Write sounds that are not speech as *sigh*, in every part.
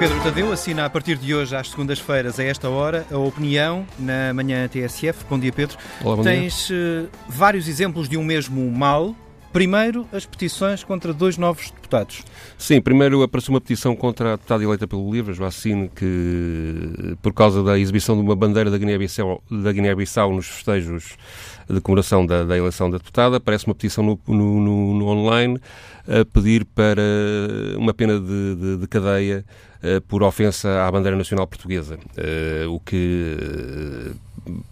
Pedro Tadeu assina a partir de hoje, às segundas-feiras, a esta hora, a opinião na manhã TSF. Bom dia, Pedro. Olá, bom Tens dia. Uh, vários exemplos de um mesmo mal. Primeiro, as petições contra dois novos deputados. Sim, primeiro apareceu uma petição contra a deputada eleita pelo Livre, Joacine, que, por causa da exibição de uma bandeira da Guiné-Bissau Guiné nos festejos de comemoração da, da, eleição da deputada, aparece uma petição no, no, no, no online a pedir para uma pena de, de, de cadeia uh, por ofensa à bandeira nacional portuguesa, uh, o que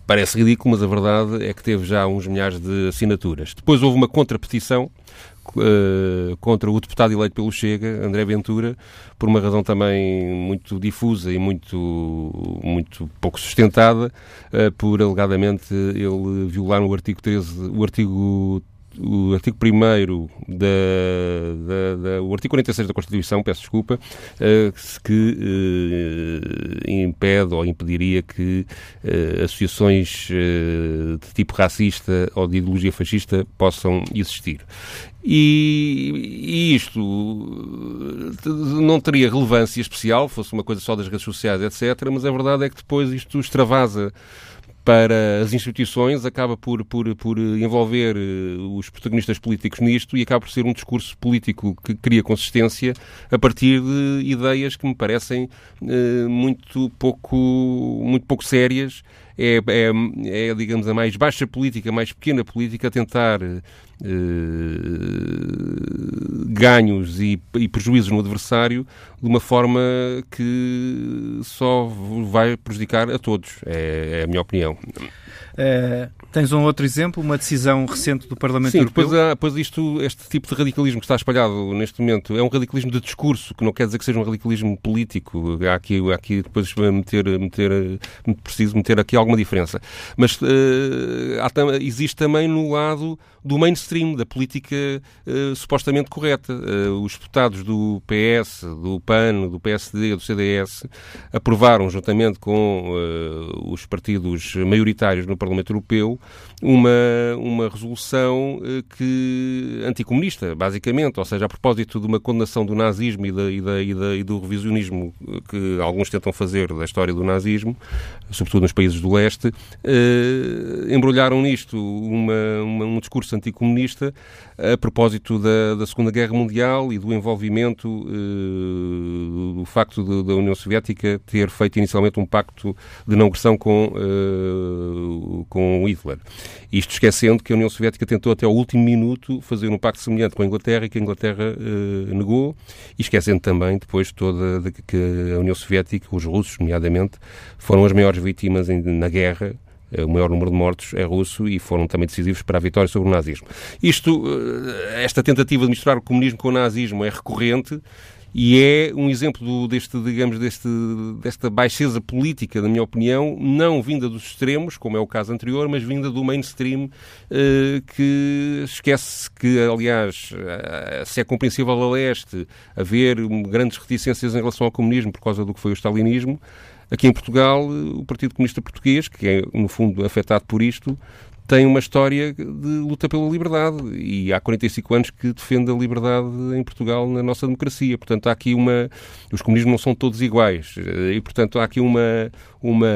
parece ridículo, mas a verdade é que teve já uns milhares de assinaturas. Depois houve uma contrapetição Uh, contra o deputado eleito pelo Chega, André Ventura, por uma razão também muito difusa e muito, muito pouco sustentada, uh, por alegadamente ele violar o artigo 13, o artigo o artigo 1 da, da, da, o artigo 46 da Constituição, peço desculpa, uh, que uh, impede ou impediria que uh, associações de tipo racista ou de ideologia fascista possam existir. E, e, isto não teria relevância especial, fosse uma coisa só das redes sociais, etc., mas a verdade é que depois isto extravasa para as instituições, acaba por, por, por envolver eh, os protagonistas políticos nisto e acaba por ser um discurso político que cria consistência a partir de ideias que me parecem eh, muito, pouco, muito pouco sérias é, é, é, digamos, a mais baixa política, a mais pequena política, a tentar eh, ganhos e, e, prejuízos no adversário de uma forma que só vai prejudicar a todos. É, é a minha opinião. É, tens um outro exemplo, uma decisão recente do Parlamento Sim, Europeu? Sim, depois, depois isto, este tipo de radicalismo que está espalhado neste momento é um radicalismo de discurso, que não quer dizer que seja um radicalismo político. Há aqui, há aqui depois meter, meter, preciso meter aqui alguma diferença. Mas uh, há, existe também no lado do mainstream, da política uh, supostamente correta. Uh, os deputados do PS, do PAN, do PSD, do CDS aprovaram, juntamente com os partidos maioritários no Parlamento Europeu, uma, uma resolução que anticomunista, basicamente, ou seja, a propósito de uma condenação do nazismo e, da, e, da, e, da, e do revisionismo que alguns tentam fazer da história do nazismo, sobretudo nos países do leste, embrulharam nisto uma, uma, um discurso anticomunista a propósito da, da, Segunda Guerra Mundial e do envolvimento uh, do facto de, da União Soviética ter feito inicialmente um pacto de não agressão com, uh, com Hitler. Isto esquecendo que a União Soviética tentou até ao último minuto fazer um pacto semelhante com a Inglaterra e que a Inglaterra uh, negou, e esquecendo também depois toda de, que a União Soviética, os russos, nomeadamente, foram as maiores vítimas em, na guerra eh, o maior número de mortos é russo e foram também decisivos para a vitória sobre o nazismo. Isto, eh, esta tentativa de misturar o comunismo com o nazismo é recorrente e é um exemplo do, deste, digamos, deste, desta baixeza política, na minha opinião, não vinda dos extremos, como é o caso anterior, mas vinda do mainstream, eh, que esquece que, aliás, se é compreensível a leste haver grandes reticências em relação ao comunismo por causa do que foi o stalinismo, Aqui em Portugal, o Partido Comunista Português, que é, no fundo, afetado por isto, tem uma história de luta pela liberdade e há 45 anos que defende a liberdade em Portugal na nossa democracia. Portanto, há aqui uma. Os comunismos não são todos iguais e, portanto, há aqui uma. uma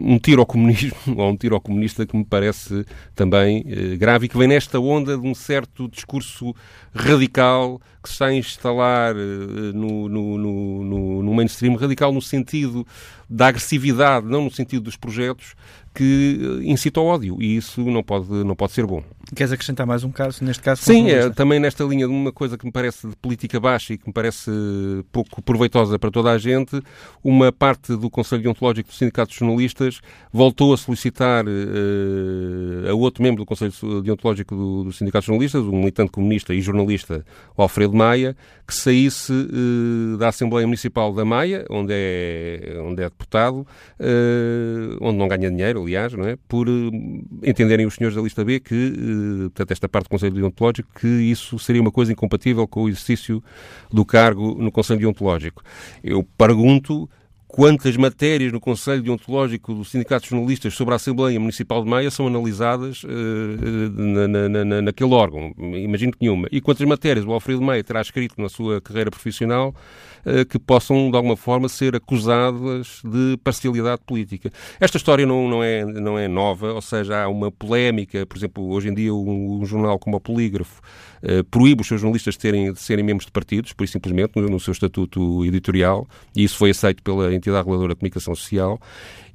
um tiro ao comunismo *laughs* ou um tiro ao comunista que me parece também eh, grave e que vem nesta onda de um certo discurso radical que se está a instalar eh, no, no, no, no mainstream radical no sentido da agressividade, não no sentido dos projetos, que incita ao ódio e isso não pode, não pode ser bom. Queres acrescentar mais um caso, neste caso? Sim, é, também nesta linha de uma coisa que me parece de política baixa e que me parece pouco proveitosa para toda a gente, uma parte do Conselho Deontológico dos Sindicatos de Jornalistas voltou a solicitar uh, a outro membro do Conselho Deontológico do, dos Sindicatos de Jornalistas, um militante comunista e jornalista, o Alfredo Maia, que saísse uh, da Assembleia Municipal da Maia, onde é, onde é deputado, uh, onde não ganha dinheiro, aliás, não é? por entenderem os senhores da lista B que portanto, esta parte do Conselho Deontológico, que isso seria uma coisa incompatível com o exercício do cargo no Conselho Deontológico. Eu pergunto quantas matérias no Conselho Deontológico do Sindicato de Jornalistas sobre a Assembleia Municipal de Maia são analisadas uh, na, na, na, naquele órgão. Imagino que nenhuma. E quantas matérias o Alfredo Maia terá escrito na sua carreira profissional uh, que possam, de alguma forma, ser acusadas de parcialidade política. Esta história não, não, é, não é nova, ou seja, há uma polémica, por exemplo, hoje em dia um, um jornal como o Polígrafo uh, proíbe os seus jornalistas de, terem, de serem membros de partidos, por simplesmente, no, no seu estatuto editorial, e isso foi aceito pela entidade reguladora de comunicação social.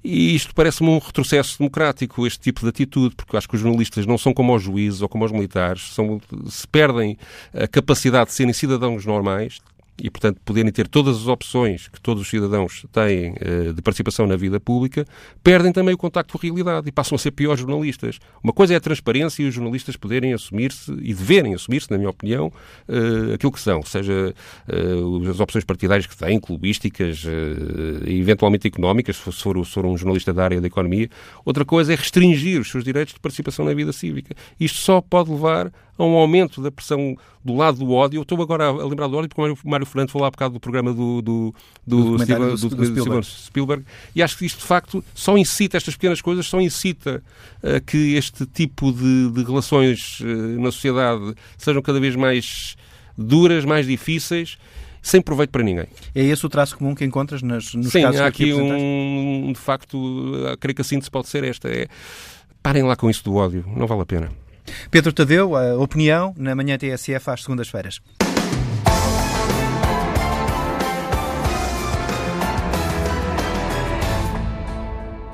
E isto parece-me um retrocesso democrático, este tipo de atitude, porque acho que os jornalistas não são como os juízes ou como os militares, são, se perdem a capacidade de serem cidadãos normais, e, portanto, poderem ter todas as opções que todos os cidadãos têm uh, de participação na vida pública, perdem também o contacto com a realidade e passam a ser piores jornalistas. Uma coisa é a transparência e os jornalistas poderem assumir-se e deverem assumir-se, na minha opinião, uh, aquilo que são, seja uh, as opções partidárias que têm, clubísticas e eventualmente económicas, se for, se for um jornalista da área da economia. Outra coisa é restringir os seus direitos de participação na vida cívica. Isto só pode levar a um aumento da pressão do lado do ódio. Eu estou agora a lembrar do ódio porque o Mário Fernando falou há bocado do programa do, do, do, do, Steven, do, Spielberg. Spielberg. E acho que isto, de facto, só incita, estas pequenas coisas, só incita uh, que este tipo de, de relações uh, na sociedade sejam cada vez mais duras, mais difíceis sem proveito para ninguém. É esse o traço comum que encontras nas, nos Sim, casos há aqui um, de facto, creio que a síntese pode ser esta, é parem lá com isso do ódio, não vale a pena. Pedro Tadeu, a opinião na manhã TSF às segundas-feiras.